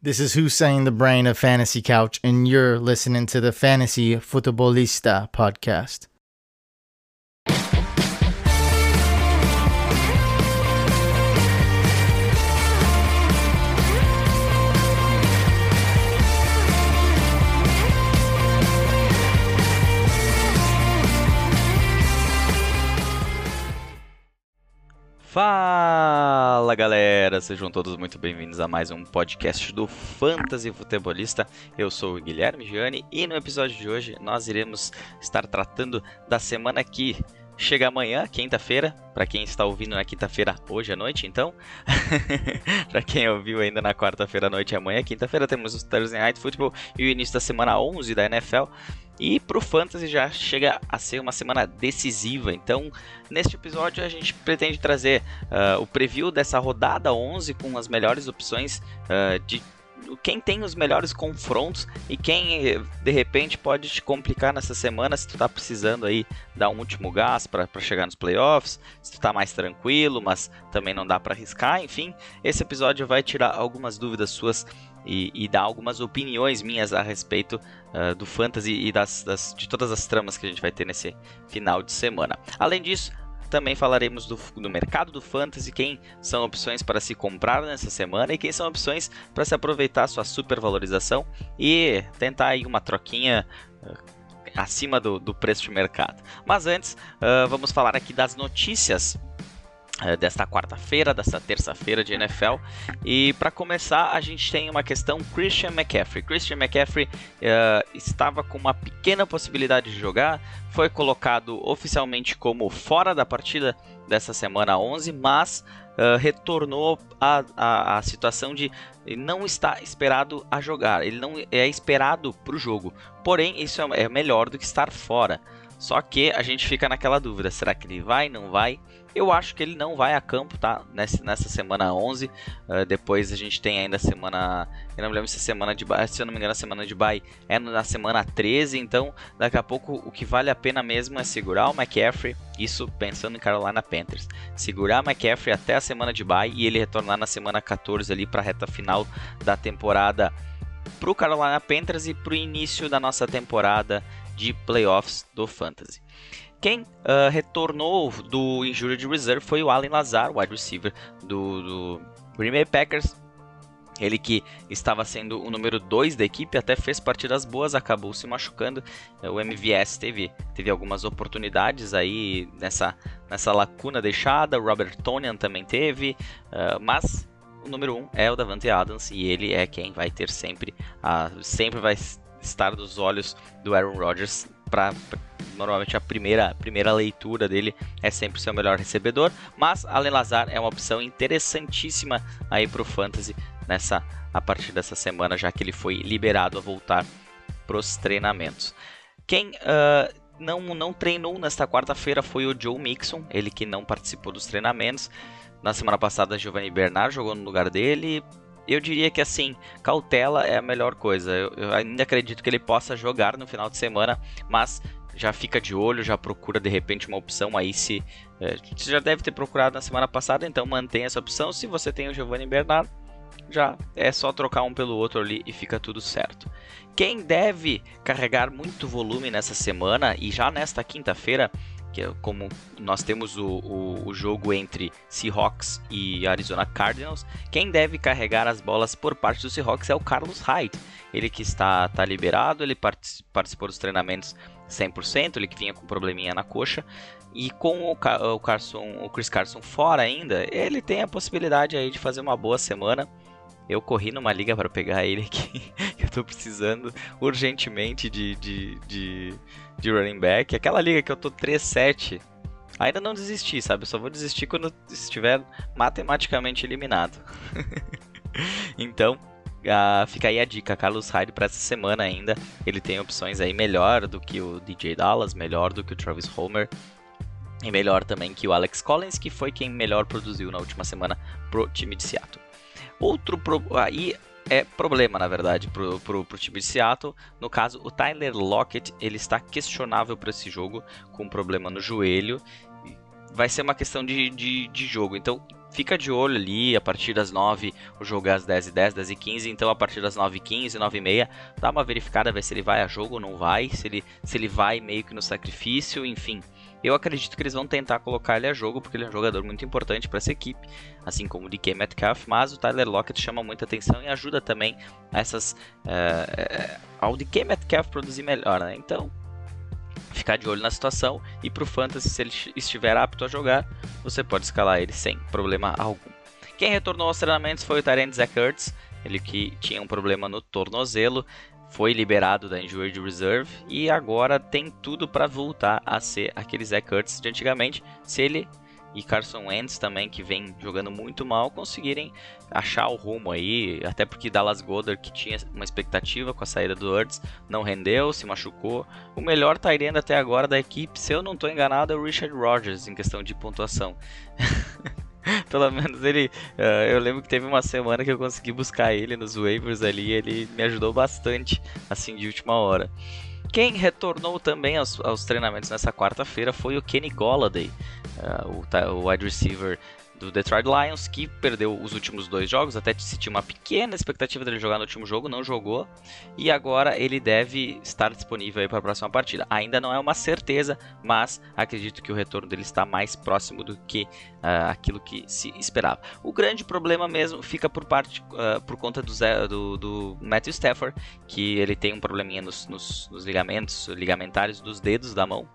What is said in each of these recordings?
This is Hussein, the brain of Fantasy Couch, and you're listening to the Fantasy Futebolista podcast. Fala galera, sejam todos muito bem-vindos a mais um podcast do Fantasy Futebolista. Eu sou o Guilherme Gianni e no episódio de hoje nós iremos estar tratando da semana que chega amanhã, quinta-feira. Para quem está ouvindo na quinta-feira, hoje à noite, então. para quem ouviu ainda na quarta-feira à noite amanhã, quinta-feira, temos o Thursday Night Football e o início da semana 11 da NFL. E para o Fantasy já chega a ser uma semana decisiva. Então, neste episódio, a gente pretende trazer uh, o preview dessa rodada 11 com as melhores opções uh, de quem tem os melhores confrontos e quem de repente pode te complicar nessa semana se tu tá precisando aí dar um último gás para chegar nos playoffs, se tu tá mais tranquilo, mas também não dá para arriscar, enfim, esse episódio vai tirar algumas dúvidas suas e, e dar algumas opiniões minhas a respeito uh, do fantasy e das, das, de todas as tramas que a gente vai ter nesse final de semana. Além disso, também falaremos do, do, mercado do fantasy, quem são opções para se comprar nessa semana e quem são opções para se aproveitar sua supervalorização e tentar aí uma troquinha uh, acima do, do, preço de mercado. Mas antes, uh, vamos falar aqui das notícias eh, desta quarta-feira, desta terça-feira de NFL. E para começar, a gente tem uma questão Christian McCaffrey. Christian McCaffrey uh, estava com uma pequena possibilidade de jogar, foi colocado oficialmente como fora da partida dessa semana 11, mas uh, retornou à situação de não estar esperado a jogar. Ele não é esperado para o jogo. Porém, isso é, é melhor do que estar fora. Só que a gente fica naquela dúvida: será que ele vai, não vai? Eu acho que ele não vai a campo, tá? Nessa, nessa semana 11. Uh, ah, depois a gente tem ainda a semana. Eu não me lembro se a semana de bye. Se eu não me engano, a semana de bye é na semana 13. Então, daqui a pouco, o que vale a pena mesmo é segurar o McCaffrey. Isso pensando em Carolina Panthers. Segurar o McCaffrey até a semana de bye e ele retornar na semana 14 ali para a reta final da temporada para o Carolina Panthers e para o início da nossa temporada de playoffs do Fantasy. Quem uh, retornou do Injured Reserve foi o Allen Lazar, wide receiver do, do Green Bay Packers. Ele que estava sendo o número 2 da equipe, até fez partidas boas, acabou se machucando. O MVS teve, teve algumas oportunidades aí nessa, nessa lacuna deixada. O Robert Tonian também teve, uh, mas o número 1 um é o Davante Adams e ele é quem vai ter sempre, uh, sempre vai estar dos olhos do Aaron Rodgers normalmente a primeira, primeira leitura dele é sempre o seu melhor recebedor, mas Allen Lazar é uma opção interessantíssima aí para o fantasy nessa a partir dessa semana, já que ele foi liberado a voltar para os treinamentos. Quem uh, não, não treinou nesta quarta-feira foi o Joe Mixon, ele que não participou dos treinamentos. Na semana passada, Giovanni Bernard jogou no lugar dele eu diria que assim, cautela é a melhor coisa. Eu, eu, ainda acredito que ele possa jogar no final de semana, mas já fica de olho, já procura de repente uma opção aí se é, você já deve ter procurado na semana passada, então mantenha essa opção. Se você tem o Giovanni Bernardo, já é só trocar um pelo outro ali e fica tudo certo. Quem deve carregar muito volume nessa semana e já nesta quinta-feira que é como nós temos o, o, o, jogo entre Seahawks e Arizona Cardinals, quem deve carregar as bolas por parte do Seahawks é o Carlos Hyde. Ele que está, está liberado, ele participou dos treinamentos 100%, ele que vinha com probleminha na coxa. E com o, o, Carson, o Chris Carson fora ainda, ele tem a possibilidade aí de fazer uma boa semana. Eu corri numa liga para pegar ele aqui. estou precisando urgentemente de, de, de de running back. Aquela liga que eu tô 3-7, ainda não desisti, sabe? Eu só vou desistir quando estiver matematicamente eliminado. então, uh, fica aí a dica, Carlos Hyde para essa semana ainda. Ele tem opções aí melhor do que o DJ Dallas, melhor do que o Travis Homer. E melhor também que o Alex Collins, que foi quem melhor produziu na última semana pro time de Seattle. Outro pro... aí é problema, na verdade, pro, pro, pro time de Seattle. No caso, o Tyler Lockett, ele está questionável para esse jogo, com um problema no joelho. Vai ser uma questão de, de, de jogo. Então, fica de olho ali, a partir das 9 o jogo é às 10 e 10, 10 e 15, então a partir das 9 e 15, 9 e meia, dá uma verificada, ver se ele vai a jogo ou não vai, se ele, se ele vai meio que no sacrifício, enfim. Eu acredito que eles vão tentar colocar ele a jogo, porque ele é um jogador muito importante para essa equipe, assim como o DK Metcalf, mas o Tyler Lockett chama muita atenção e ajuda também essas, uh, ao DK Metcalf produzir melhor, né? Então, ficar de olho na situação e para o Fantasy, se ele estiver apto a jogar, você pode escalar ele sem problema algum. Quem retornou aos treinamentos foi o Tyrant Zach Ertz, ele que tinha um problema no tornozelo, foi liberado da Injured Reserve e agora tem tudo para voltar a ser aquele Zach Ertz de antigamente, se ele e Carson Wentz também, que vem jogando muito mal, conseguirem achar o rumo aí. Até porque Dallas Goddard, que tinha uma expectativa com a saída do Hurts, não rendeu, se machucou. O melhor Tyrande até agora da equipe, se eu não estou enganado, é o Richard Rodgers em questão de pontuação. Pelo menos ele. Uh, eu lembro que teve uma semana que eu consegui buscar ele nos waivers ali. Ele me ajudou bastante, assim, de última hora. Quem retornou também aos, aos treinamentos nessa quarta-feira foi o Kenny Golladay, uh, o, o wide receiver do Detroit Lions, que perdeu os últimos dois jogos, até se tinha uma pequena expectativa dele jogar no último jogo, não jogou, e agora ele deve estar disponível para a próxima partida. Ainda não é uma certeza, mas acredito que o retorno dele está mais próximo do que uh, aquilo que se esperava. O grande problema mesmo fica por parte uh, por conta do, Zé, do, do, Matthew Stafford, que ele tem um probleminha nos, nos, nos ligamentos ligamentares dos dedos da mão.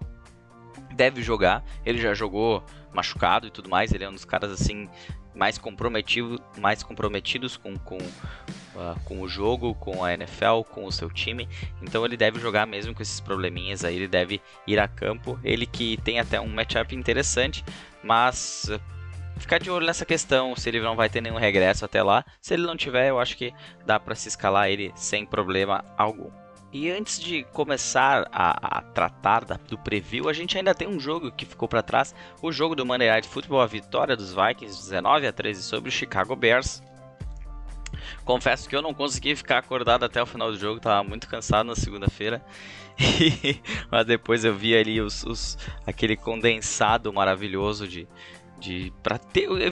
Deve jogar, ele já jogou machucado e tudo mais. Ele é um dos caras assim mais comprometido, mais comprometidos com, com, uh, com o jogo, com a NFL, com o seu time. Então ele deve jogar mesmo com esses probleminhas aí. Ele deve ir a campo. Ele que tem até um matchup interessante, mas uh, ficar de olho nessa questão se ele não vai ter nenhum regresso até lá. Se ele não tiver, eu acho que dá para se escalar ele sem problema algum. E antes de começar a, a tratar da, do preview, a gente ainda tem um jogo que ficou para trás, o jogo do Monday Night Football, a vitória dos Vikings 19 a 13 sobre o Chicago Bears. Confesso que eu não consegui ficar acordado até o final do jogo, estava muito cansado na segunda-feira. Mas depois eu vi ali os, os, aquele condensado maravilhoso de, de para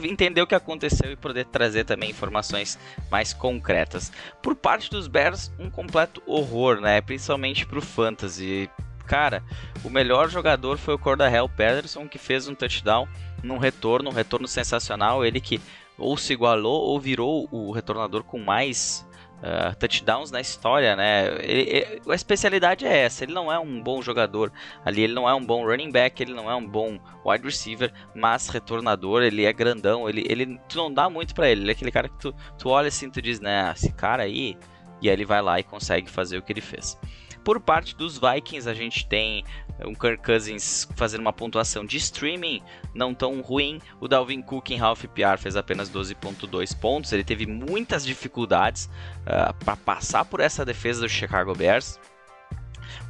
entender o que aconteceu e poder trazer também informações mais concretas. Por parte dos Bears, um completo horror, né? Principalmente para o fantasy. Cara, o melhor jogador foi o Cordarrelle Patterson que fez um touchdown num retorno, um retorno sensacional. Ele que ou se igualou ou virou o retornador com mais uh, touchdowns na história, né? Ele, ele, a especialidade é essa. Ele não é um bom jogador ali, ele não é um bom running back, ele não é um bom wide receiver, mas retornador, ele é grandão, ele, ele tu não dá muito para ele. Ele é aquele cara que tu, tu olha assim, tu diz, né? Esse cara aí, e aí ele vai lá e consegue fazer o que ele fez. Por parte dos Vikings, a gente tem um Kirk Cousins fazendo uma pontuação de streaming não tão ruim. O Dalvin Cook em half PR fez apenas 12.2 pontos. Ele teve muitas dificuldades uh, ah, para passar por essa defesa do Chicago Bears.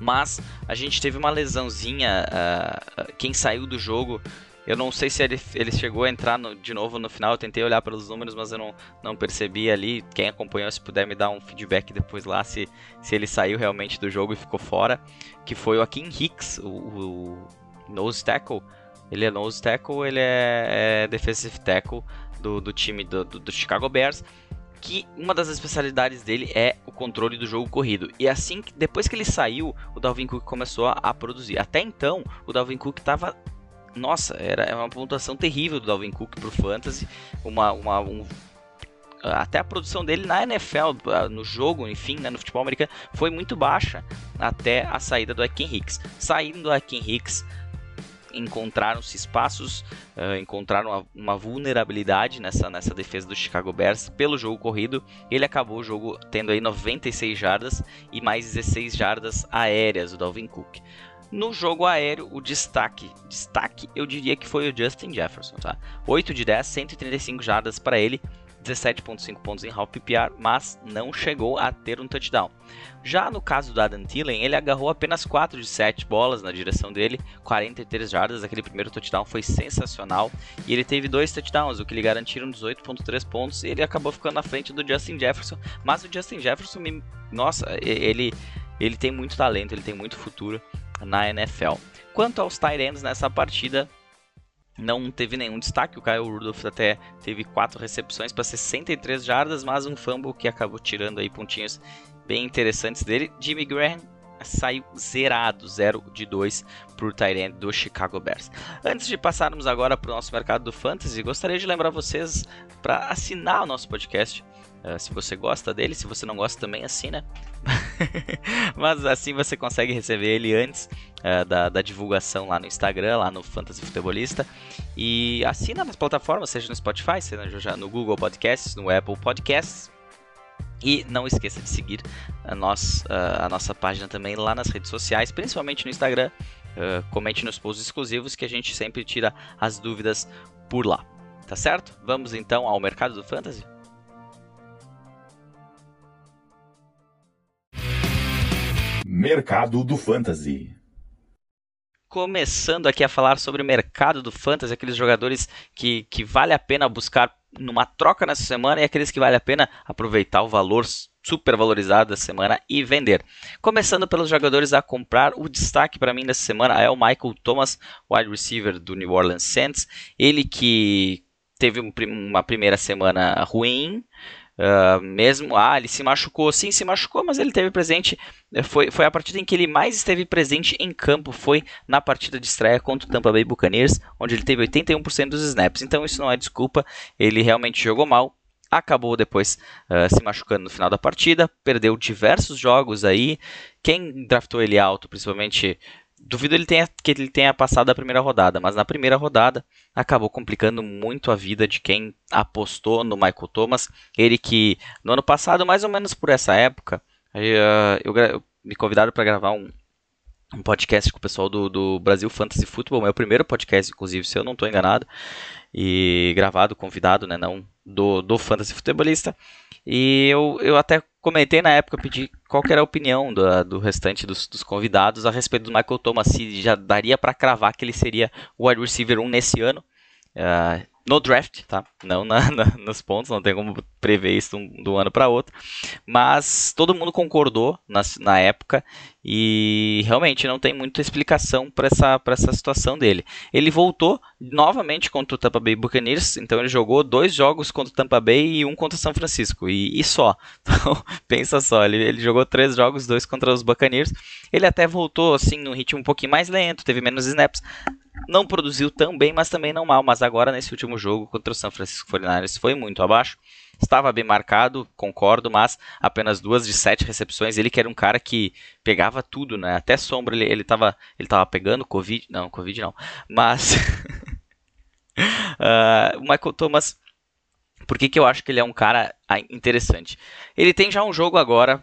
Mas a gente teve uma lesãozinha. Uh, quem saiu do jogo eu não sei se ele, ele chegou a entrar no, de novo no final. Eu tentei olhar pelos números, mas eu não, não percebi ali. Quem acompanhou, se puder me dar um feedback depois lá, se, se ele saiu realmente do jogo e ficou fora. Que foi o Akin Hicks, o, o nose tackle. Ele é nose tackle, ele é, é defensive tackle do, do time do, do, do Chicago Bears que uma das especialidades dele é o controle do jogo corrido. E assim, depois que ele saiu, o Dalvin Cook começou a, a produzir. Até então, o Dalvin Cook estava nossa, era uma pontuação terrível do Dalvin Cook pro Fantasy. Uma, uma, um, até a produção dele na NFL, no jogo, enfim, né, no futebol americano, foi muito baixa até a saída do Akin Hicks. Saindo do Akin Hicks, encontraram-se espaços, uh, encontraram uma, uma, vulnerabilidade nessa, nessa defesa do Chicago Bears pelo jogo corrido. Ele acabou o jogo tendo aí 96 jardas e mais 16 jardas aéreas, o Dalvin Cook. No jogo aéreo, o destaque, destaque eu diria que foi o Justin Jefferson, tá? 8 de 10, 135 jardas para ele, 17.5 pontos em half PPR, mas não chegou a ter um touchdown. Já no caso do Adam Thielen, ele agarrou apenas 4 de 7 bolas na direção dele, 43 jardas, aquele primeiro touchdown foi sensacional, e ele teve dois touchdowns, o que lhe garantiram 18.3 pontos, e ele acabou ficando na frente do Justin Jefferson, mas o Justin Jefferson, me... nossa, ele, ele tem muito talento, ele tem muito futuro, na NFL. Quanto aos ends nessa partida, não teve nenhum destaque. O Kyle Rudolph até teve quatro recepções para 63 jardas, mas um fumble que acabou tirando aí pontinhos bem interessantes dele. Jimmy Graham saiu zerado, 0 de 2 para o Tyrant do Chicago Bears. Antes de passarmos agora para o nosso mercado do Fantasy, gostaria de lembrar vocês para assinar o nosso podcast. Uh, se você gosta dele, se você não gosta também, assina. Mas assim você consegue receber ele antes uh, da, da, divulgação lá no Instagram, lá no Fantasy Futebolista. E assina nas plataformas, seja no Spotify, seja no Google Podcasts, no Apple Podcasts. E não esqueça de seguir a, uh, a nossa página também lá nas redes sociais, principalmente no Instagram. comente nos posts exclusivos que a gente sempre tira as dúvidas por lá. Tá certo? Vamos então ao mercado do Fantasy? Mercado do Fantasy. Começando aqui a falar sobre o mercado do Fantasy, aqueles jogadores que, que vale a pena buscar numa troca nessa semana e aqueles que vale a pena aproveitar o valor super valorizado da semana e vender. Começando pelos jogadores a comprar, o destaque para mim nessa semana é o Michael Thomas, wide receiver do New Orleans Saints. Ele que teve uma primeira semana ruim, Uh, mesmo, ah, ele se machucou, sim, se machucou, mas ele teve presente. Eh, foi, foi a partida em que ele mais esteve presente em campo. Foi na partida de estreia contra o Tampa Bay Buccaneers, onde ele teve 81% dos snaps. Então isso não é desculpa, ele realmente jogou mal. Acabou depois uh, se machucando no final da partida, perdeu diversos jogos aí. Quem draftou ele alto, principalmente duvido ele tenha, que ele tenha passado a primeira rodada, mas na primeira rodada acabou complicando muito a vida de quem apostou no Michael Thomas. Ele que no ano passado, mais ou menos por essa época, eu, eu me convidaram para gravar um, um podcast com o pessoal do, do Brasil Fantasy Football, meu primeiro podcast, inclusive, se eu não estou enganado, e gravado, convidado, né, não do, do Fantasy Futebolista. E eu, eu até comentei na época, pedi qual era a opinião do, do restante dos, dos, convidados a respeito do Michael Thomas, se já daria para cravar que ele seria o wide receiver 1 nesse ano. Uh, no draft, tá? Não na, na, nos pontos, não tem como prever isso de um, ano para outro. Mas todo mundo concordou na, na época e realmente não tem muita explicação para essa, essa situação dele. Ele voltou novamente contra o Tampa Bay Buccaneers, então ele jogou dois jogos contra o Tampa Bay e um contra o São Francisco, e, e só. Então, pensa só, ele, ele jogou três jogos, dois contra os Buccaneers. Ele até voltou assim num ritmo um pouquinho mais lento, teve menos snaps, não produziu tão bem, mas também não mal. Mas agora, nesse último jogo contra o San Francisco 49ers, foi muito abaixo. Estava bem marcado, concordo, mas apenas duas de sete recepções. Ele que era um cara que pegava tudo, né? Até sombra ele, ele, ele pegando Covid. Não, Covid não. Mas. uh, o Michael Thomas. Por que, que eu acho que ele é um cara ah, interessante? Ele tem já um jogo agora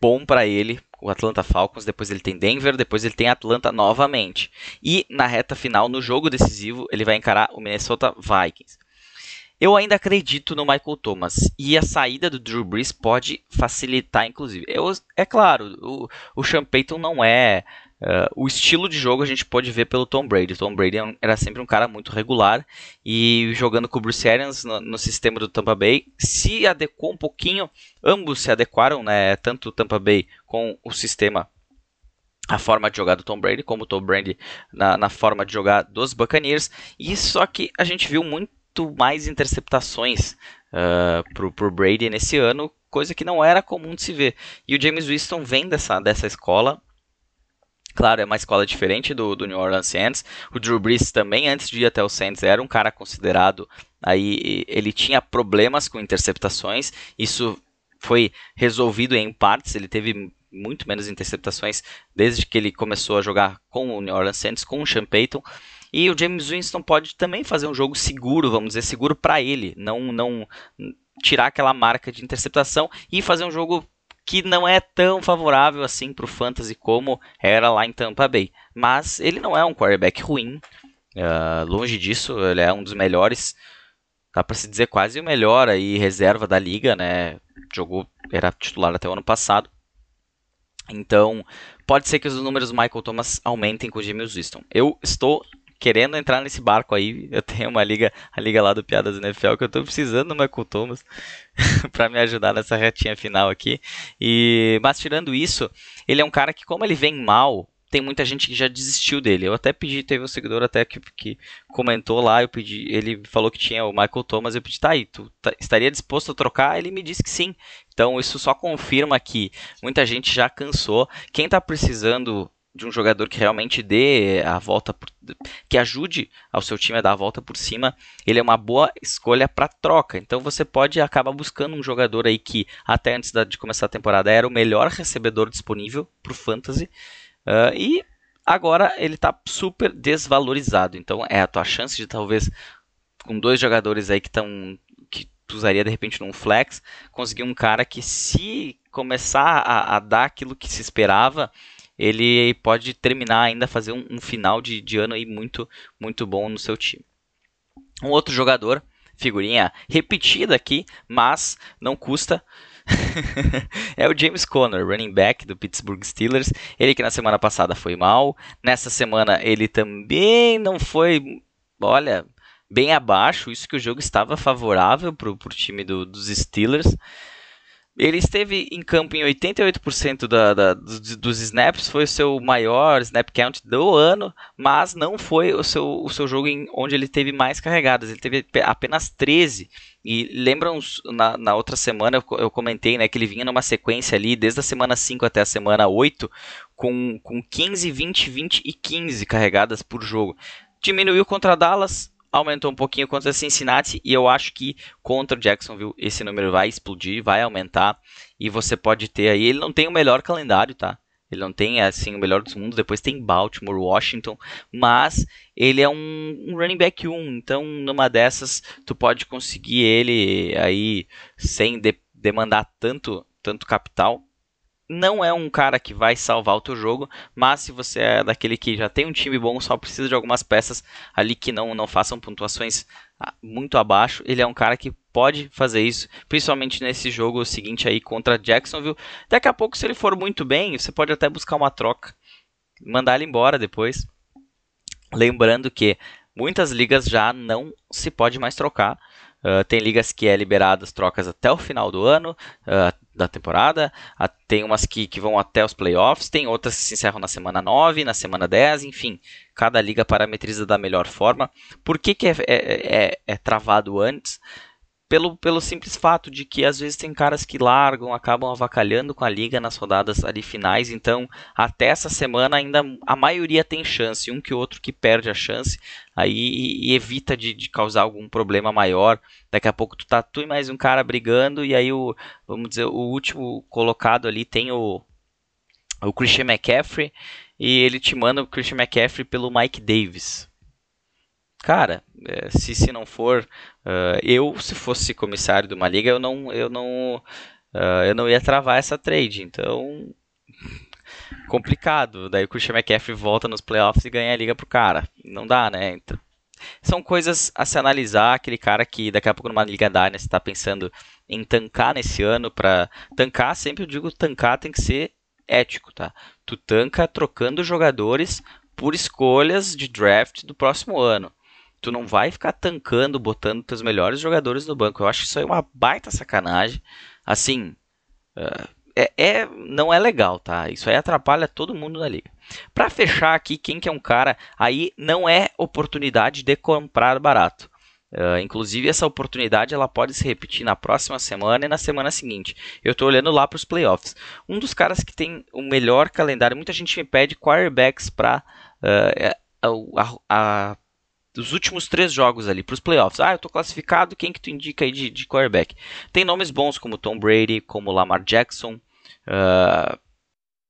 bom para ele, o Atlanta Falcons, depois ele tem Denver, depois ele tem Atlanta novamente. E na reta final, no jogo decisivo, ele vai encarar o Minnesota Vikings. Eu ainda acredito no Michael Thomas e a saída do Drew Brees pode facilitar, inclusive. Eu, é claro, o, o Sean Payton não é Uh, o estilo de jogo a gente pode ver pelo Tom Brady. O Tom Brady é era sempre um cara muito regular e jogando com o Bruce Arians no, no, sistema do Tampa Bay se adequou um pouquinho. Ambos se adequaram, né? Tanto o Tampa Bay com o sistema, a forma de jogar do Tom Brady, como o Tom Brady na, na forma de jogar dos Buccaneers. E só que a gente viu muito mais interceptações uh, pro, pro Brady nesse ano, coisa que não era comum de se ver. E o James Winston vem dessa, dessa escola, Claro, é uma escola diferente do, do New Orleans Saints. O Drew Brees também, antes de ir até o Saints, era um cara considerado. Aí ele tinha problemas com interceptações. Isso foi resolvido em partes. Ele teve muito menos interceptações desde que ele começou a jogar com o New Orleans Saints, com o Sean Payton. E o James Winston pode também fazer um jogo seguro, vamos dizer, seguro para ele, não não tirar aquela marca de interceptação e fazer um jogo que não é tão favorável assim para o fantasy como era lá em Tampa Bay. Mas ele não é um quarterback ruim, uh, longe disso, ele é um dos melhores, dá para se dizer quase o melhor aí reserva da liga, né? Jogou, era titular até o ano passado. Então, pode ser que os números do Michael Thomas aumentem com o James Winston. Eu estou querendo entrar nesse barco aí. Eu tenho uma liga, a liga lá do Piadas NFL, que eu tô precisando do Michael Thomas para me ajudar nessa retinha final aqui. E mas tirando isso, ele é um cara que como ele vem mal, tem muita gente que já desistiu dele. Eu até pedi, teve um seguidor até que, que comentou lá, eu pedi, ele falou que tinha o Michael Thomas, eu pedi, tá aí, tu tá, estaria disposto a trocar? Ele me disse que sim. Então isso só confirma que muita gente já cansou. Quem está precisando de um jogador que realmente dê a volta, por, que ajude ao seu time a dar a volta por cima, ele é uma boa escolha para troca. Então você pode acabar buscando um jogador aí que até antes de começar a temporada era o melhor recebedor disponível para o fantasy uh, e agora ele está super desvalorizado. Então é a tua chance de talvez com dois jogadores aí que estão que tu usaria de repente num flex, conseguir um cara que se começar a, a dar aquilo que se esperava, ele pode terminar ainda fazer um, um final de, de, ano aí muito muito bom no seu time. Um outro jogador, figurinha repetida aqui, mas não custa. é o James Conner, running back do Pittsburgh Steelers. Ele que na semana passada foi mal, nessa semana ele também não foi, olha, bem abaixo. Isso que o jogo estava favorável para o time do, dos Steelers. Ele esteve em campo em 88% da, da, dos, dos, snaps, foi o seu maior snap count do ano, mas não foi o seu, o seu jogo em, onde ele teve mais carregadas. Ele teve apenas 13. E lembram, na, na outra semana eu, eu, comentei né, que ele vinha numa sequência ali, desde a semana 5 até a semana 8, com, com 15, 20, 20 e 15 carregadas por jogo. Diminuiu contra Dallas, aumentou um pouquinho contra Cincinnati e eu acho que contra Jacksonville esse número vai explodir, vai aumentar e você pode ter aí, ele não tem o melhor calendário, tá? Ele não tem assim o melhor dos mundos, depois tem Baltimore, Washington, mas ele é um, um running back 1, então numa dessas tu pode conseguir ele aí sem de, demandar tanto tanto capital não é um cara que vai salvar o teu jogo, mas se você é daquele que já tem um time bom, só precisa de algumas peças ali que não, não façam pontuações ah, muito abaixo, ele é um cara que pode fazer isso, principalmente nesse jogo seguinte aí contra Jacksonville. Daqui a pouco, se ele for muito bem, você pode até buscar uma troca, mandar ele embora depois. Lembrando que muitas ligas já não se pode mais trocar. Uh, tem ligas que é liberadas trocas até o final do ano, uh, da temporada. Tem umas que, que vão até os playoffs, tem outras que se encerram na semana 9, na semana 10, enfim. Cada liga parametriza da melhor forma. Por que, que é, é, é, é travado antes? Pelo, pelo simples fato de que às vezes tem caras que largam, acabam avacalhando com a liga nas rodadas ali finais, então até essa semana ainda a maioria tem chance, um que outro que perde a chance, aí e, e evita de, de, causar algum problema maior. Daqui a pouco tu tá tu e mais um cara brigando e aí o vamos dizer o último colocado ali tem o o Christian McCaffrey e ele te manda o Christian McCaffrey pelo Mike Davis cara, é, se, se não for uh, eu, se fosse comissário de uma liga, eu não, eu não, uh, eu não ia travar essa trade. Então, complicado. Daí o Christian McCaffrey volta nos playoffs e ganha a liga pro cara. Não dá, né? Então, são coisas a se analisar. Aquele cara que daqui a pouco numa liga da você está pensando em tancar nesse ano para tancar. Sempre eu digo tancar tem que ser ético, tá? Tu tanca trocando jogadores por escolhas de draft do próximo ano tu não vai ficar tancando, botando teus melhores jogadores no banco. Eu acho isso aí uma baita sacanagem. Assim, uh, é, é, não é legal, tá? Isso aí atrapalha todo mundo na liga. Para fechar aqui, quem que é um cara, aí não é oportunidade de comprar barato. Uh, inclusive essa oportunidade ela pode se repetir na próxima semana e na semana seguinte. Eu estou olhando lá para os playoffs. Um dos caras que tem o melhor calendário, muita gente me pede quarterbacks para uh, a, a, dos últimos três jogos ali para os playoffs. Ah, eu tô classificado, quem que tu indica aí de, de quarterback? Tem nomes bons como Tom Brady, como Lamar Jackson. Uh,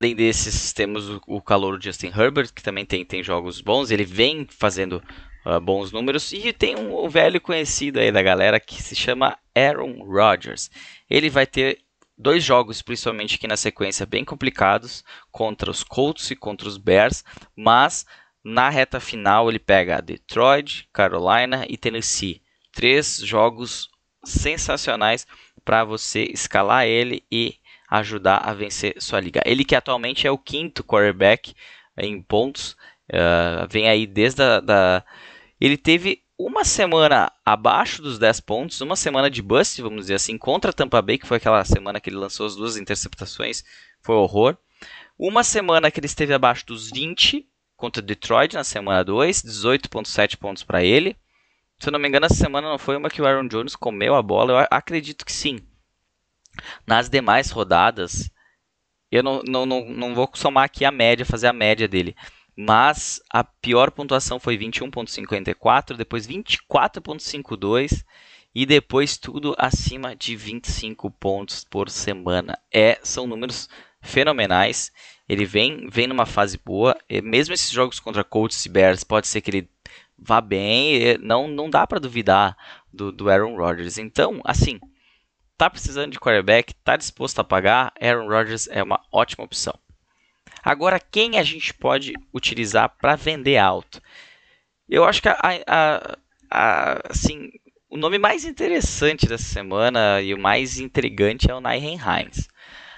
além desses, temos o, o calor Justin Herbert, que também tem, tem jogos bons. Ele vem fazendo uh, bons números. E tem um, um velho conhecido aí da galera que se chama Aaron Rodgers. Ele vai ter dois jogos, principalmente aqui na sequência, bem complicados contra os Colts e contra os Bears, mas na reta final, ele pega Detroit, Carolina e Tennessee. Três jogos sensacionais para você escalar ele e ajudar a vencer sua liga. Ele que atualmente é o quinto quarterback em pontos, uh, vem aí desde a, da... Ele teve uma semana abaixo dos 10 pontos, uma semana de bust, vamos dizer assim, contra Tampa Bay, que foi aquela semana que ele lançou as duas interceptações, foi horror. Uma semana que ele esteve abaixo dos 20 contra Detroit na semana 2, 18.7 pontos para ele. Se eu não me engano, essa semana não foi uma que o Aaron Jones comeu a bola, eu acredito que sim. Nas demais rodadas, eu não, não, não, não vou somar aqui a média, fazer a média dele. Mas a pior pontuação foi 21.54, depois 24.52 e depois tudo acima de 25 pontos por semana. É, são números fenomenais. Ele vem, vem numa fase boa. E mesmo esses jogos contra Colts e Bears, pode ser que ele vá bem. Não, não dá para duvidar do, do Aaron Rodgers. Então, assim, tá precisando de quarterback, tá disposto a pagar, Aaron Rodgers é uma ótima opção. Agora, quem a gente pode utilizar para vender alto? Eu acho que a, a, a, assim, o nome mais interessante dessa semana e o mais intrigante é o Nyhen Hines.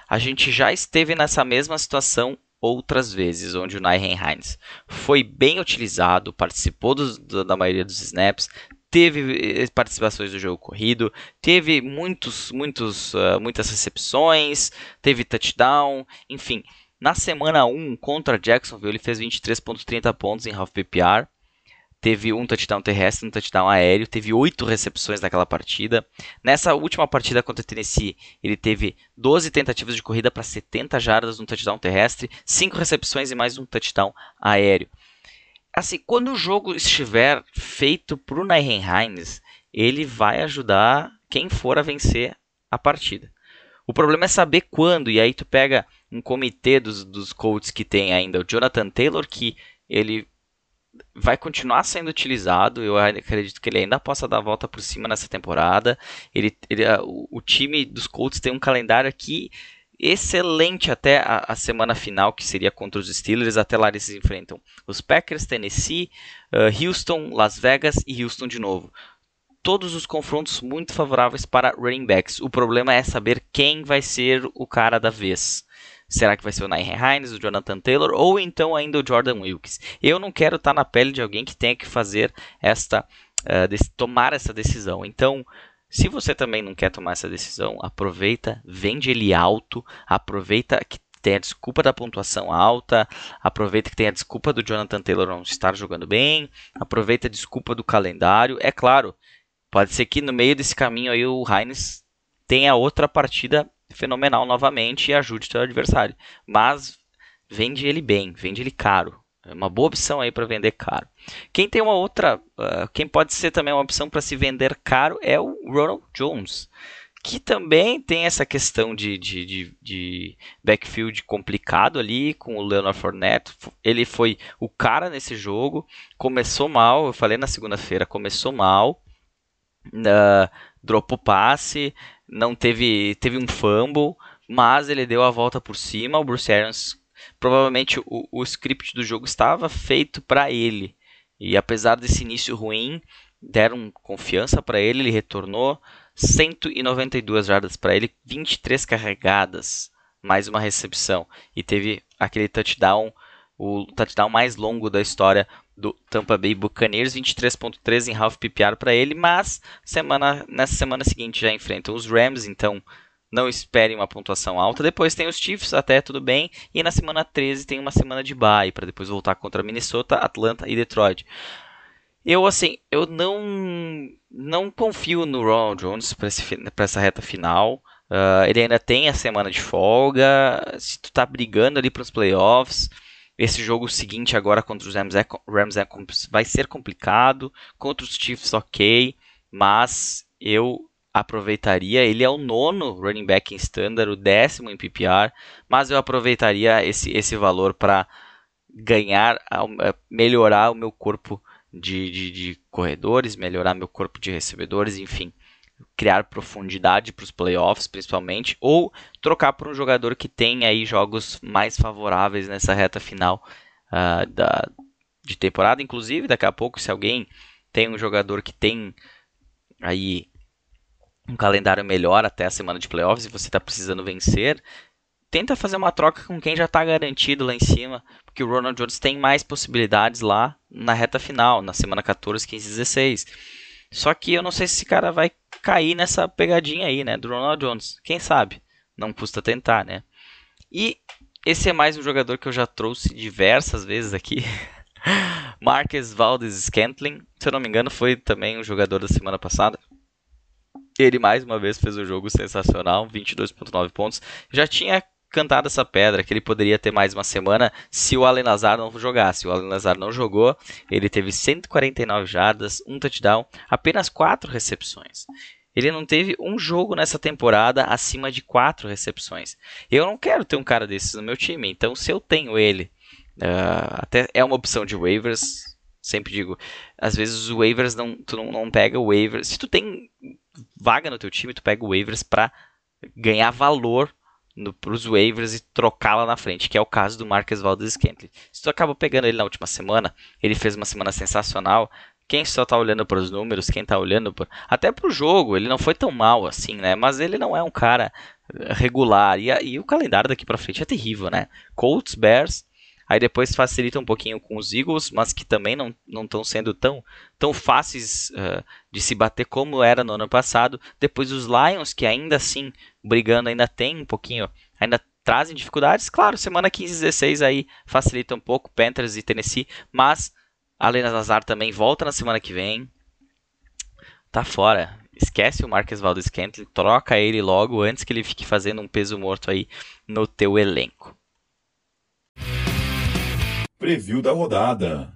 A gente já esteve nessa mesma situação outras vezes, onde o Nyhen Hines foi bem utilizado, participou do, da maioria dos snaps, teve eh, participações do jogo corrido, teve muitos, muitos, uh, muitas recepções, teve touchdown, enfim. Na semana 1 contra Jacksonville, ele fez 23.30 pontos em half PPR teve um touchdown terrestre, um touchdown aéreo, teve oito recepções naquela partida. Nessa última partida contra o Tennessee, ele teve 12 tentativas de corrida para 70 jardas, um touchdown terrestre, cinco recepções e mais um touchdown aéreo. Assim, quando o jogo estiver feito para o Nyhen Hines, ele vai ajudar quem for a vencer a partida. O problema é saber quando, e aí tu pega um comitê dos, dos Colts que tem ainda o Jonathan Taylor, que ele vai continuar sendo utilizado. Eu acredito que ele ainda possa dar a volta por cima nessa temporada. Ele, ele o, time dos Colts tem um calendário aqui excelente até a, a, semana final, que seria contra os Steelers. Até lá eles enfrentam os Packers, Tennessee, uh, Houston, Las Vegas e Houston de novo. Todos os confrontos muito favoráveis para running backs. O problema é saber quem vai ser o cara da vez. Será que vai ser o Nyhan Hines, o Jonathan Taylor ou então ainda o Jordan Wilkes? Eu não quero estar na pele de alguém que tenha que fazer esta uh, tomar essa decisão. Então, se você também não quer tomar essa decisão, aproveita, vende ele alto, aproveita que tem a desculpa da pontuação alta, aproveita que tem a desculpa do Jonathan Taylor não estar jogando bem, aproveita a desculpa do calendário. É claro, pode ser que no meio desse caminho aí o Heinz tenha outra partida fenomenal novamente e ajude o seu adversário. Mas vende ele bem, vende ele caro. É uma boa opção aí para vender caro. Quem tem uma outra, uh, quem pode ser também uma opção para se vender caro é o Ronald Jones, que também tem essa questão de, de, de, de backfield complicado ali com o Leonard Fournette. Ele foi o cara nesse jogo, começou mal, eu falei na segunda-feira, começou mal, uh, dropou passe, não teve, teve um fumble, mas ele deu a volta por cima. O Bruce Arians, provavelmente o, o script do jogo estava feito para ele. E apesar desse início ruim, deram confiança para ele, ele retornou 192 jardas para ele, 23 carregadas, mais uma recepção e teve aquele touchdown, o touchdown mais longo da história do Tampa Bay Buccaneers, 23.3 em half PPR para ele, mas semana, nessa semana seguinte já enfrentam os Rams, então não esperem uma pontuação alta. Depois tem os Chiefs, até tudo bem, e na semana 13 tem uma semana de bye para depois voltar contra Minnesota, Atlanta e Detroit. Eu assim, eu não não confio no Ron Jones para essa reta final. Uh, ele ainda tem a semana de folga. Se tu tá brigando ali para os playoffs, esse jogo seguinte agora contra os Rams, é, Rams é, vai ser complicado. Contra os Chiefs, ok. Mas eu aproveitaria. Ele é o nono running back em standard, o décimo em PPR. Mas eu aproveitaria esse, esse valor para ganhar, é, melhorar o meu corpo de, de, de corredores, melhorar meu corpo de recebedores, enfim criar profundidade para os playoffs, principalmente, ou trocar por um jogador que tem aí jogos mais favoráveis nessa reta final uh, da, de temporada. Inclusive, daqui a pouco, se alguém tem um jogador que tem aí um calendário melhor até a semana de playoffs e você está precisando vencer, tenta fazer uma troca com quem já está garantido lá em cima, porque o Ronald Jones tem mais possibilidades lá na reta final, na semana 14, 15, 16. Só que eu não sei se esse cara vai cair nessa pegadinha aí, né? Do Ronald Jones. Quem sabe? Não custa tentar, né? E esse é mais um jogador que eu já trouxe diversas vezes aqui. Marques Valdes Scantling, se eu não me engano, foi também um jogador da semana passada. Ele mais uma vez fez um jogo sensacional, 22.9 pontos. Já tinha cantado essa pedra que ele poderia ter mais uma semana se o Allen Lazar não jogasse. O Allen Lazar não jogou, ele teve 149 jardas, um touchdown, apenas quatro recepções. Ele não teve um jogo nessa temporada acima de quatro recepções. Eu não quero ter um cara desses no meu time, então se eu tenho ele, uh, até é uma opção de waivers. Sempre digo, às vezes os waivers não, tu não, não pega waivers. Se tu tem vaga no teu time, tu pega waivers para ganhar valor para os waivers e trocá-la na frente, que é o caso do Marcus Valdez Scantling. Se tu acaba pegando ele na última semana, ele fez uma semana sensacional, quem só tá olhando para os números, quem tá olhando até para o jogo, ele não foi tão mal assim, né? Mas ele não é um cara regular e, e o calendário daqui para frente é terrível, né? Colts, Bears, aí depois facilita um pouquinho com os Eagles, mas que também não estão sendo tão tão fáceis uh, de se bater como era no ano passado. Depois os Lions, que ainda assim brigando ainda tem um pouquinho, ainda trazem dificuldades. Claro, semana 15 e 16 aí facilita um pouco Panthers e Tennessee, mas Alena Lazar também volta na semana que vem. Tá fora. Esquece o Marques Valdez Kentley, troca ele logo antes que ele fique fazendo um peso morto aí no teu elenco. Preview da rodada.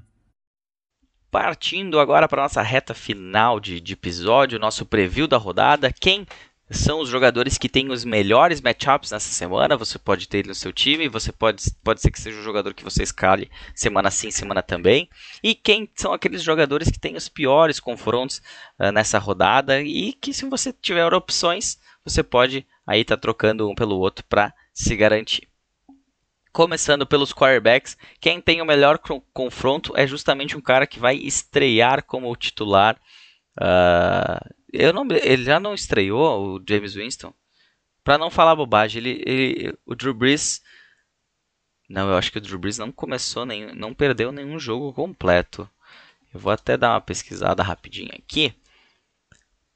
Partindo agora para nossa reta final de, de episódio, nosso preview da rodada. Quem são os jogadores que têm os melhores matchups nessa semana. Você pode ter ele no seu time, você pode, pode ser que seja o jogador que você escale semana sim, semana também. E quem são aqueles jogadores que têm os piores confrontos uh, nessa rodada e que se você tiver opções, você pode aí estar tá trocando um pelo outro para se garantir. Começando pelos quarterbacks, quem tem o melhor confronto é justamente um cara que vai estrear como titular. Uh, eu não, ele já não estreou o James Winston. Para não falar bobagem, ele, ele, o Drew Brees não, eu acho que o Drew Brees não começou nem, não perdeu nenhum jogo completo. Eu vou até dar uma pesquisada rapidinho aqui,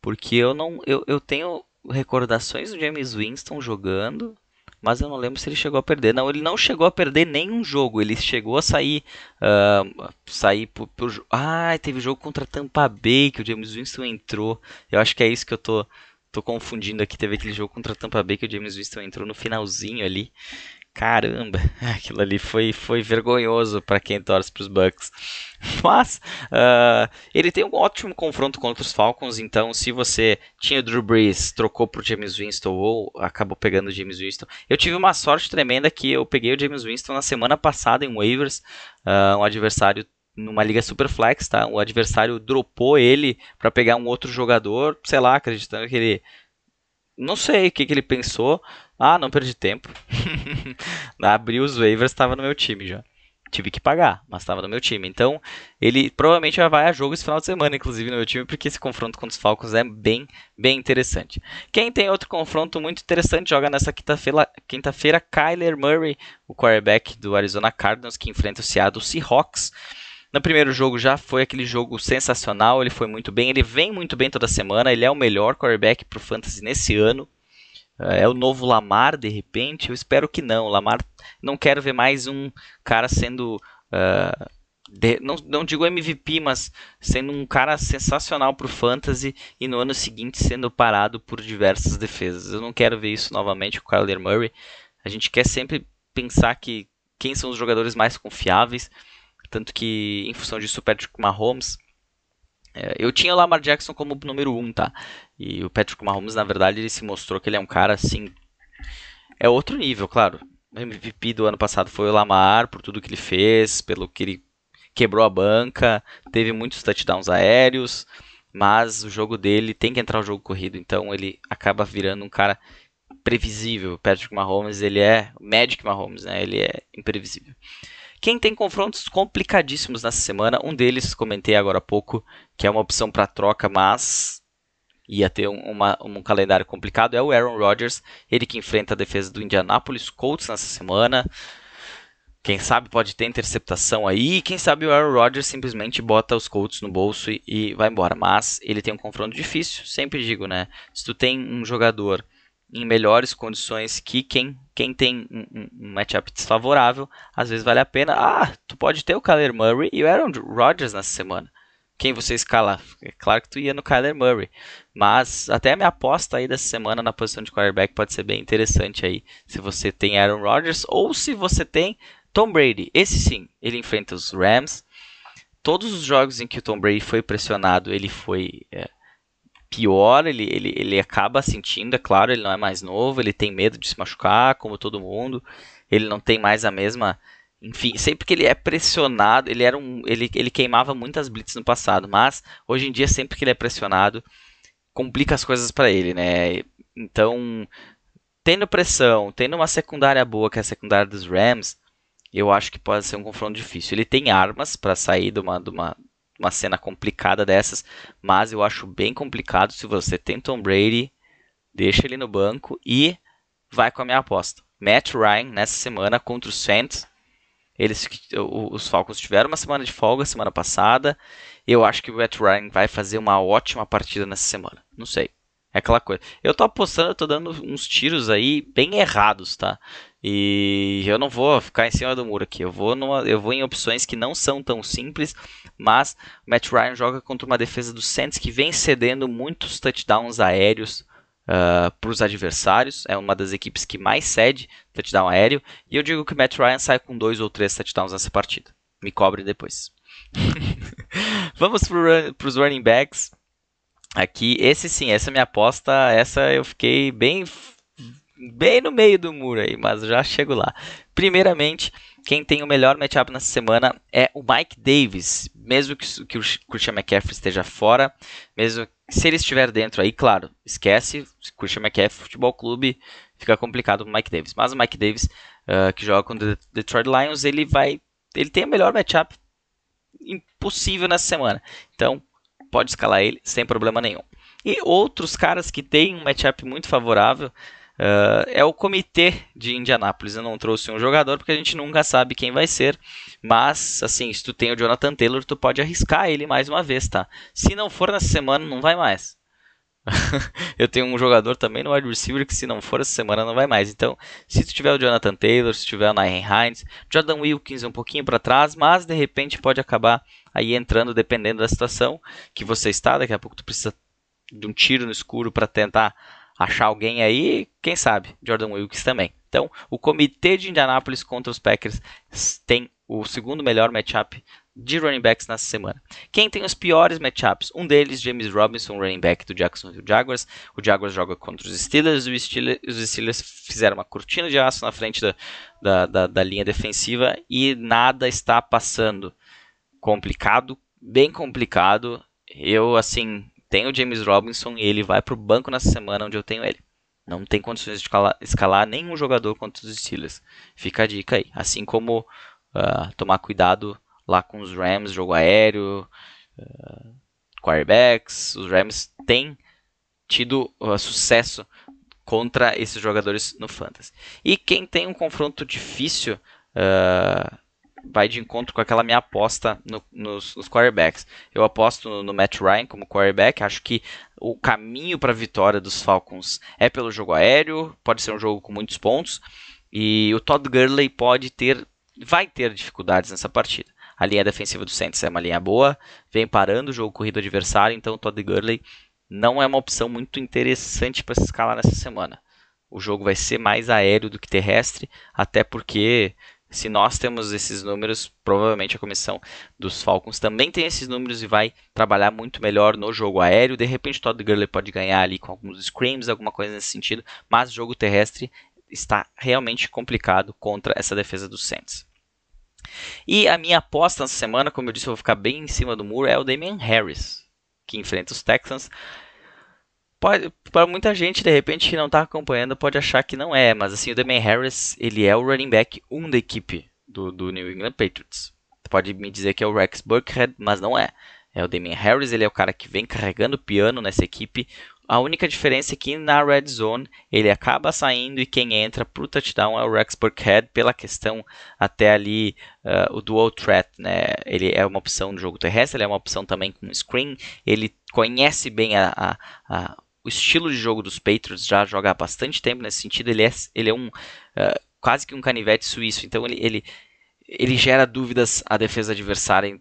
porque eu não, eu, eu tenho recordações do James Winston jogando mas eu não lembro se ele chegou a perder. Não, ele não chegou a perder nenhum jogo. Ele chegou a sair. Uh, sair por, por, Ah, teve jogo contra Tampa Bay que o James Winston entrou. Eu acho que é isso que eu tô, tô confundindo aqui. Teve aquele jogo contra Tampa Bay que o James Winston entrou no finalzinho ali. Caramba, aquilo ali foi, foi vergonhoso para quem torce para os Bucks. Mas uh, ele tem um ótimo confronto contra os Falcons, então se você tinha o Drew Brees, trocou para o James Winston ou acabou pegando o James Winston. Eu tive uma sorte tremenda que eu peguei o James Winston na semana passada em waivers, uh, um adversário numa liga super flex, tá? O adversário dropou ele para pegar um outro jogador, sei lá, acreditando que ele não sei o que, que ele pensou. Ah, não perdi tempo. Abri os waivers, estava no meu time já. Tive que pagar, mas estava no meu time. Então, ele provavelmente já vai a jogo esse final de semana, inclusive no meu time, porque esse confronto contra os Falcons é bem, bem interessante. Quem tem outro confronto muito interessante joga nessa quinta-feira, quinta-feira Kyler Murray, o quarterback do Arizona Cardinals, que enfrenta o Seattle Seahawks. No primeiro jogo já foi aquele jogo sensacional, ele foi muito bem, ele vem muito bem toda semana, ele é o melhor quarterback o Fantasy nesse ano. É, é o novo Lamar, de repente? Eu espero que não. Lamar, não quero ver mais um cara sendo. Uh, de, não, não digo MVP, mas sendo um cara sensacional para o Fantasy e no ano seguinte sendo parado por diversas defesas. Eu não quero ver isso novamente com o Kyler Murray. A gente quer sempre pensar que quem são os jogadores mais confiáveis. Tanto que, em função disso, o Patrick Mahomes. É, eu tinha o Lamar Jackson como número 1, um, tá? E o Patrick Mahomes, na verdade, ele se mostrou que ele é um cara assim. É outro nível, claro. O MVP do ano passado foi o Lamar, por tudo que ele fez, pelo que ele quebrou a banca, teve muitos touchdowns aéreos, mas o jogo dele tem que entrar o jogo corrido, então ele acaba virando um cara previsível. Patrick Mahomes, ele é Magic Mahomes, né? Ele é imprevisível. Quem tem confrontos complicadíssimos nessa semana, um deles comentei agora há pouco, que é uma opção para troca, mas ia ter um, uma, um calendário complicado, é o Aaron Rodgers, ele que enfrenta a defesa do Indianapolis Colts nessa semana. Quem sabe pode ter interceptação aí, quem sabe o Aaron Rodgers simplesmente bota os Colts no bolso e, e vai embora. Mas ele tem um confronto difícil, sempre digo, né? Se tu tem um jogador em melhores condições que quem quem tem um, um, matchup desfavorável, às vezes vale a pena. Ah, tu pode ter o Kyler Murray e o Aaron Rodgers nessa semana. Quem você escala? É claro que tu ia no Kyler Murray. Mas até a minha aposta aí dessa semana na posição de quarterback pode ser bem interessante aí. Se você tem Aaron Rodgers ou se você tem Tom Brady. Esse sim, ele enfrenta os Rams. Todos os jogos em que o Tom Brady foi pressionado, ele foi é, pior, ele, ele, ele acaba sentindo, é claro, ele não é mais novo, ele tem medo de se machucar, como todo mundo, ele não tem mais a mesma. Enfim, sempre que ele é pressionado, ele era um. Ele, ele queimava muitas blitz no passado, mas hoje em dia, sempre que ele é pressionado, complica as coisas para ele, né? Então, tendo pressão, tendo uma secundária boa, que é a secundária dos Rams, eu acho que pode ser um confronto difícil. Ele tem armas para sair de uma, de uma, uma cena complicada dessas, mas eu acho bem complicado se você tem Tom Brady, deixa ele no banco e vai com a minha aposta. Matt Ryan nessa semana contra os Saints. Eles, os Falcons tiveram uma semana de folga semana passada. Eu acho que o Matt Ryan vai fazer uma ótima partida nessa semana. Não sei. É aquela coisa. Eu tô apostando, eu tô dando uns tiros aí bem errados, tá? E eu não vou ficar em cima do muro aqui. Eu vou, numa, eu vou em opções que não são tão simples, mas Matt Ryan joga contra uma defesa do Saints que vem cedendo muitos touchdowns aéreos uh, para os adversários. É uma das equipes que mais cede touchdown aéreo. E eu digo que Matt Ryan sai com dois ou três touchdowns nessa partida. Me cobre depois. Vamos para os running backs. Aqui, esse sim, essa é minha aposta. Essa eu fiquei bem bem no meio do muro aí, mas já chego lá. Primeiramente, quem tem o melhor matchup nessa semana é o Mike Davis. Mesmo que, que o Christian McCaffrey esteja fora, mesmo se ele estiver dentro aí, claro, esquece, Christian McCaffrey, Futebol Clube, fica complicado o Mike Davis. Mas o Mike Davis, uh, que joga com o Detroit Lions, ele vai, ele tem o melhor matchup impossível nessa semana. Então, pode escalar ele sem problema nenhum. E outros caras que têm um matchup muito favorável Uh, é o comitê de Indianápolis. Eu não trouxe um jogador porque a gente nunca sabe quem vai ser. Mas, assim, se tu tem o Jonathan Taylor, tu pode arriscar ele mais uma vez, tá? Se não for nessa semana, não vai mais. eu tenho um jogador também no wide receiver que se não for essa semana não vai mais. Então, se tu tiver o Jonathan Taylor, se tiver o Nairn Hines, Jordan Wilkins um pouquinho para trás, mas de repente pode acabar aí entrando dependendo da situação que você está. Daqui a pouco tu precisa de um tiro no escuro para tentar achar alguém aí, quem sabe, Jordan Wilkes também. Então, o comitê de Indianapolis contra os Packers tem o segundo melhor matchup de running backs nessa semana. Quem tem os piores matchups? Um deles, James Robinson, running back do Jacksonville Jaguars. O Jaguars joga contra os Steelers. Os Steelers, os Steelers fizeram uma cortina de aço na frente da, da, da, da linha defensiva e nada está passando. Complicado, bem complicado. Eu, assim, tenho o James Robinson e ele vai para o banco nessa semana onde eu tenho ele. Não tem condições de escalar, escalar nenhum jogador contra os Steelers. Fica a dica aí. Assim como uh, tomar cuidado lá com os Rams, jogo aéreo, uh, quarterbacks. Os Rams têm tido uh, sucesso contra esses jogadores no Fantasy. E quem tem um confronto difícil uh, vai de encontro com aquela minha aposta no, nos, nos quarterbacks. Eu aposto no, no, Matt Ryan como quarterback. Acho que o caminho para a vitória dos Falcons é pelo jogo aéreo. Pode ser um jogo com muitos pontos. E o Todd Gurley pode ter, vai ter dificuldades nessa partida. A linha defensiva do Saints é uma linha boa, vem parando o jogo corrido adversário, então o Todd Gurley não é uma opção muito interessante para se escalar nessa semana. O jogo vai ser mais aéreo do que terrestre, até porque se nós temos esses números, provavelmente a comissão dos Falcons também tem esses números e vai trabalhar muito melhor no jogo aéreo. De repente, Todd Gurley pode ganhar ali com alguns screams, alguma coisa nesse sentido, mas o jogo terrestre está realmente complicado contra essa defesa dos Saints. E a minha aposta nessa semana, como eu disse, eu vou ficar bem em cima do muro, é o Damian Harris, que enfrenta os Texans. Para muita gente, de repente, que não está acompanhando, pode achar que não é, mas assim, o Damian Harris, ele é o running back 1 um da equipe do, do New England Patriots. Pode me dizer que é o Rex Burkhead, mas não é. É o Damian Harris, ele é o cara que vem carregando o piano nessa equipe. A única diferença é que na red zone ele acaba saindo e quem entra para o touchdown é o Rex Burkhead pela questão até ali uh, o dual threat, né? Ele é uma opção no jogo terrestre, ele é uma opção também com screen. Ele conhece bem a, a, a o estilo de jogo dos Patriots já joga há bastante tempo nesse sentido. Ele é, ele é um uh, quase que um canivete suíço. Então ele, ele, ele gera dúvidas à defesa adversária.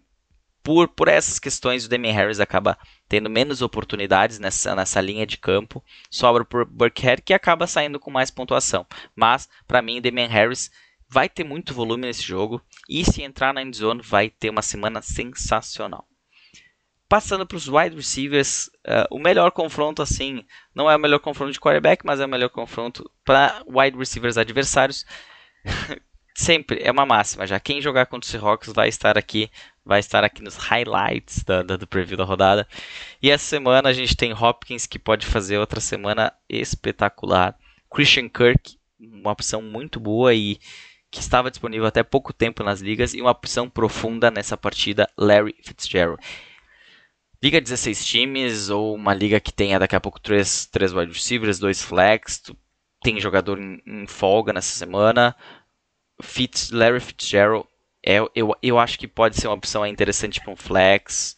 Por, por essas questões, o Damian Harris acaba tendo menos oportunidades nessa, nessa linha de campo. Sobra por Burkhead, que acaba saindo com mais pontuação. Mas, para mim, o Damian Harris vai ter muito volume nesse jogo. E se entrar na endzone, vai ter uma semana sensacional. Passando para os wide receivers, uh, o melhor confronto, assim, não é o melhor confronto de quarterback, mas é o melhor confronto para wide receivers adversários. Sempre é uma máxima já. Quem jogar contra os Seahawks vai estar aqui, vai estar aqui nos highlights da, da, do preview da rodada. E essa semana a gente tem Hopkins que pode fazer outra semana espetacular. Christian Kirk, uma opção muito boa e que estava disponível até pouco tempo nas ligas e uma opção profunda nessa partida, Larry Fitzgerald. Liga 16 times ou uma liga que tenha daqui a pouco 3, 3 wide receivers, 2 flex, tem jogador em, em, folga nessa semana. Fitz, Larry Fitzgerald, é, eu, eu acho que pode ser uma opção interessante para um flex.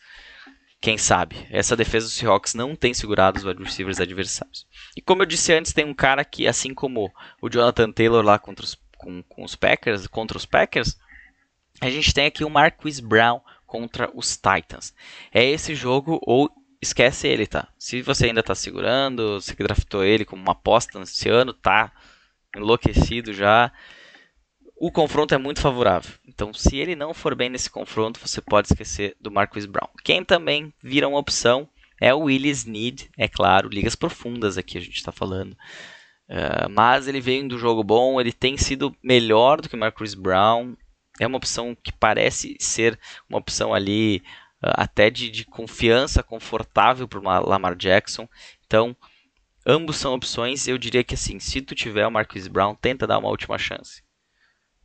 Quem sabe? Essa defesa dos Seahawks não tem segurado os wide receivers adversários. E como eu disse antes, tem um cara que, assim como o Jonathan Taylor lá contra os, com, com os Packers, contra os Packers, a gente tem aqui o Marquis Brown contra os Titans. É esse jogo ou esquece ele, tá? Se você ainda tá segurando, você que draftou ele como uma aposta nesse ano, tá enlouquecido já. O confronto é muito favorável. Então, se ele não for bem nesse confronto, você pode esquecer do Marquis Brown. Quem também vira uma opção é o Willis Need, é claro, ligas profundas aqui a gente está falando. Uh, mas ele vem do jogo bom, ele tem sido melhor do que o Marquis Brown é uma opção que parece ser uma opção ali uh, até de, de, confiança, confortável para o Lamar Jackson. Então, ambos são opções. Eu diria que assim, se tu tiver o Marquis Brown, tenta dar uma última chance.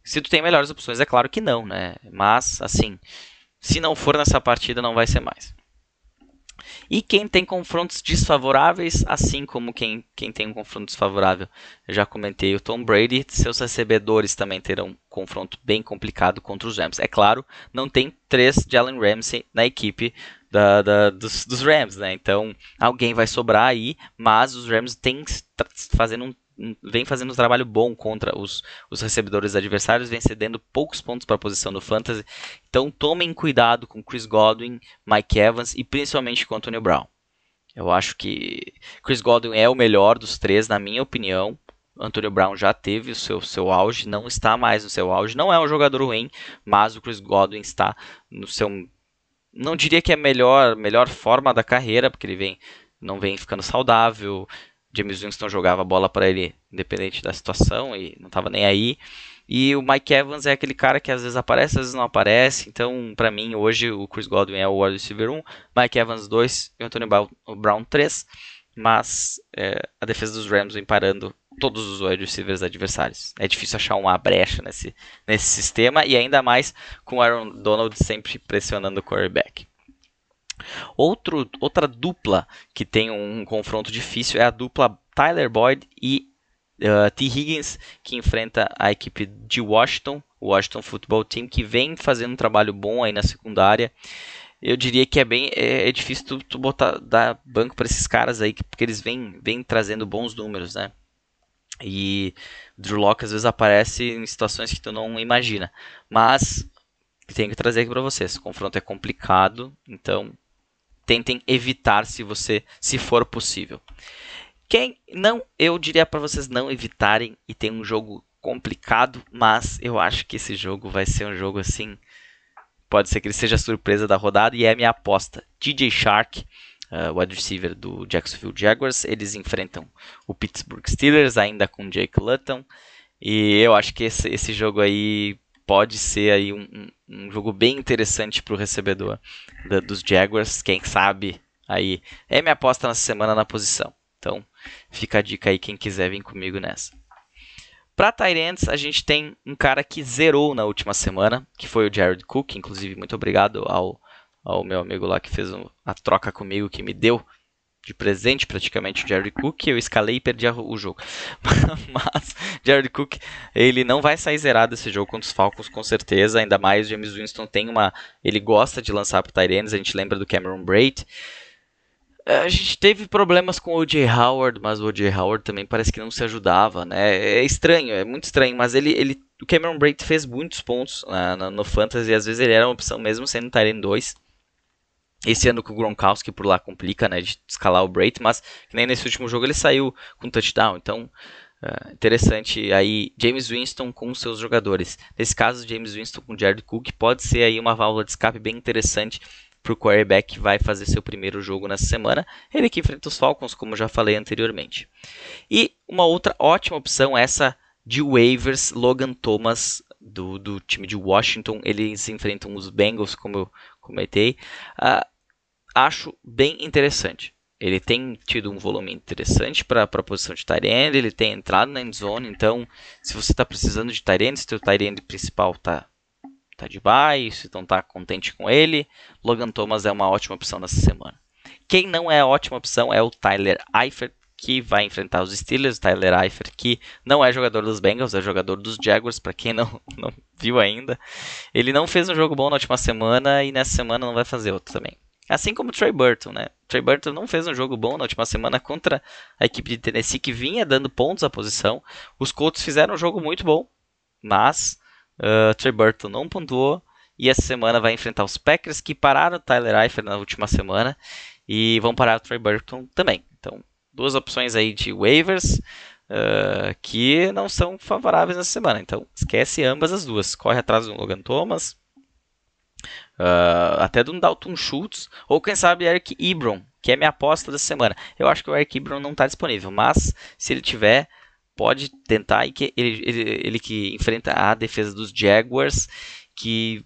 Se tu tem melhores opções, é claro que não, né? Mas, assim, se não for nessa partida, não vai ser mais. E quem tem confrontos desfavoráveis, assim como quem, quem tem um confronto desfavorável, eu já comentei, o Tom Brady, seus recebedores também terão um confronto bem complicado contra os Rams. É claro, não tem três Jalen Ramsey na equipe da, da, dos, dos, Rams, né? Então alguém vai sobrar aí, mas os Rams têm fazendo um vem fazendo um trabalho bom contra os, os recebedores adversários, vem cedendo poucos pontos para a posição no fantasy. Então tomem cuidado com Chris Godwin, Mike Evans e principalmente com Antonio Brown. Eu acho que Chris Godwin é o melhor dos três, na minha opinião. Antonio Brown já teve o seu, seu auge, não está mais no seu auge. Não é um jogador ruim, mas o Chris Godwin está no seu. Não diria que é a melhor, melhor forma da carreira, porque ele vem, não vem ficando saudável, James Winston jogava a bola para ele independente da situação e não estava nem aí. E o Mike Evans é aquele cara que às vezes aparece, às vezes não aparece. Então, para mim, hoje o Chris Godwin é o wide receiver 1, Mike Evans 2 e o Antonio Brown 3. Mas é, a defesa dos Rams vem parando todos os wide receivers adversários. É difícil achar uma brecha nesse, nesse sistema e ainda mais com o Aaron Donald sempre pressionando o quarterback. Outro, outra dupla que tem um confronto difícil é a dupla Tyler Boyd e uh, T. Higgins, que enfrenta a equipe de Washington, o Washington Football Team, que vem fazendo um trabalho bom aí na secundária. Eu diria que é bem é, é difícil tu, tu, botar dar banco para esses caras aí, porque eles vêm, vêm trazendo bons números, né? E Drew Locke às vezes aparece em situações que tu não imagina. Mas tenho que trazer aqui para vocês. O confronto é complicado, então tentem evitar se você se for possível. Quem não, eu diria para vocês não evitarem e tem um jogo complicado, mas eu acho que esse jogo vai ser um jogo assim, pode ser que ele seja a surpresa da rodada e é a minha aposta. DJ Shark, uh, wide receiver do Jacksonville Jaguars, eles enfrentam o Pittsburgh Steelers ainda com Jake Luton e eu acho que esse, esse jogo aí pode ser aí um, um, um jogo bem interessante para o recebedor da, dos Jaguars. Quem sabe aí é minha aposta nessa semana na posição. Então fica a dica aí quem quiser vir comigo nessa. Para Tyrants, a gente tem um cara que zerou na última semana, que foi o Jared Cook. Inclusive, muito obrigado ao, ao meu amigo lá que fez a troca comigo, que me deu de presente praticamente o Jared Cook, eu escalei e perdi o jogo. Mas Jared Cook, ele não vai sair zerado esse jogo contra os Falcons com certeza, ainda mais o James Winston tem uma, ele gosta de lançar para Tyranns, a gente lembra do Cameron Braid. É, a gente teve problemas com o O.J. Howard, mas o O.J. Howard também parece que não se ajudava, né? É estranho, é muito estranho, mas ele, ele o Cameron Braid fez muitos pontos né, no, Fantasy, às vezes ele era uma opção mesmo sendo Tyrene 2. Esse ano com o Gronkowski por lá complica, né, de escalar o Braid, mas nem nesse último jogo ele saiu com touchdown, então uh, interessante aí James Winston com seus jogadores. Nesse caso, James Winston com Jared Cook pode ser aí uma válvula de escape bem interessante para o quarterback que vai fazer seu primeiro jogo nessa semana. Ele que enfrenta os Falcons, como já falei anteriormente. E uma outra ótima opção, essa de waivers, Logan Thomas, do, do time de Washington. Eles enfrentam os Bengals, como eu comentei. Uh, acho bem interessante. Ele tem tido um volume interessante para a posição de end, ele tem entrado na end zone, então se você está precisando de end, se o end principal está tá de baixo, então tá contente com ele, Logan Thomas é uma ótima opção nessa semana. Quem não é ótima opção é o Tyler Eifert, que vai enfrentar os Steelers, o Tyler Eifert, que não é jogador dos Bengals, é jogador dos Jaguars, para quem não, não viu ainda. Ele não fez um jogo bom na última semana e nessa semana não vai fazer outro também. Assim como o Trey Burton, né? O Trey Burton não fez um jogo bom na última semana contra a equipe de Tennessee que vinha dando pontos à posição. Os Colts fizeram um jogo muito bom, mas Uh, Trey Burton não pontuou. E essa semana vai enfrentar os Packers, que pararam o Tyler Eifert na última semana. E vão parar o Trey Burton também. Então, duas opções aí de waivers uh, que não são favoráveis nessa semana. Então, esquece ambas as duas. Corre atrás do Logan Thomas. Uh, até do Dalton Schultz. Ou quem sabe Eric Ebron, que é minha aposta da semana. Eu acho que o Eric Ebron não está disponível. Mas, se ele tiver pode tentar e que ele, ele, ele que enfrenta a defesa dos Jaguars que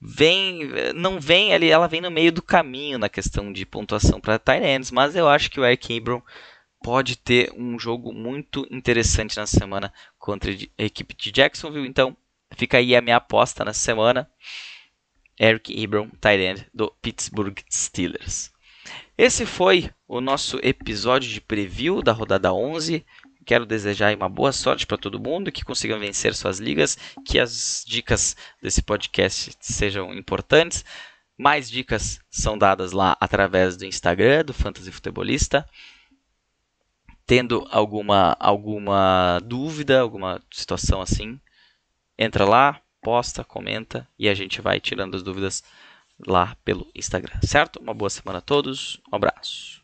vem não vem ali ela vem no meio do caminho na questão de pontuação para Tyrants mas eu acho que o Eric Ebron pode ter um jogo muito interessante na semana contra a equipe de Jacksonville então fica aí a minha aposta na semana Eric Ebron Tyrant do Pittsburgh Steelers esse foi o nosso episódio de preview da rodada 11 Quero desejar uma boa sorte para todo mundo, que consigam vencer suas ligas, que as dicas desse podcast sejam importantes. Mais dicas são dadas lá através do Instagram do Fantasy Futebolista. Tendo alguma alguma dúvida, alguma situação assim, entra lá, posta, comenta e a gente vai tirando as dúvidas lá pelo Instagram, certo? Uma boa semana a todos, um abraço.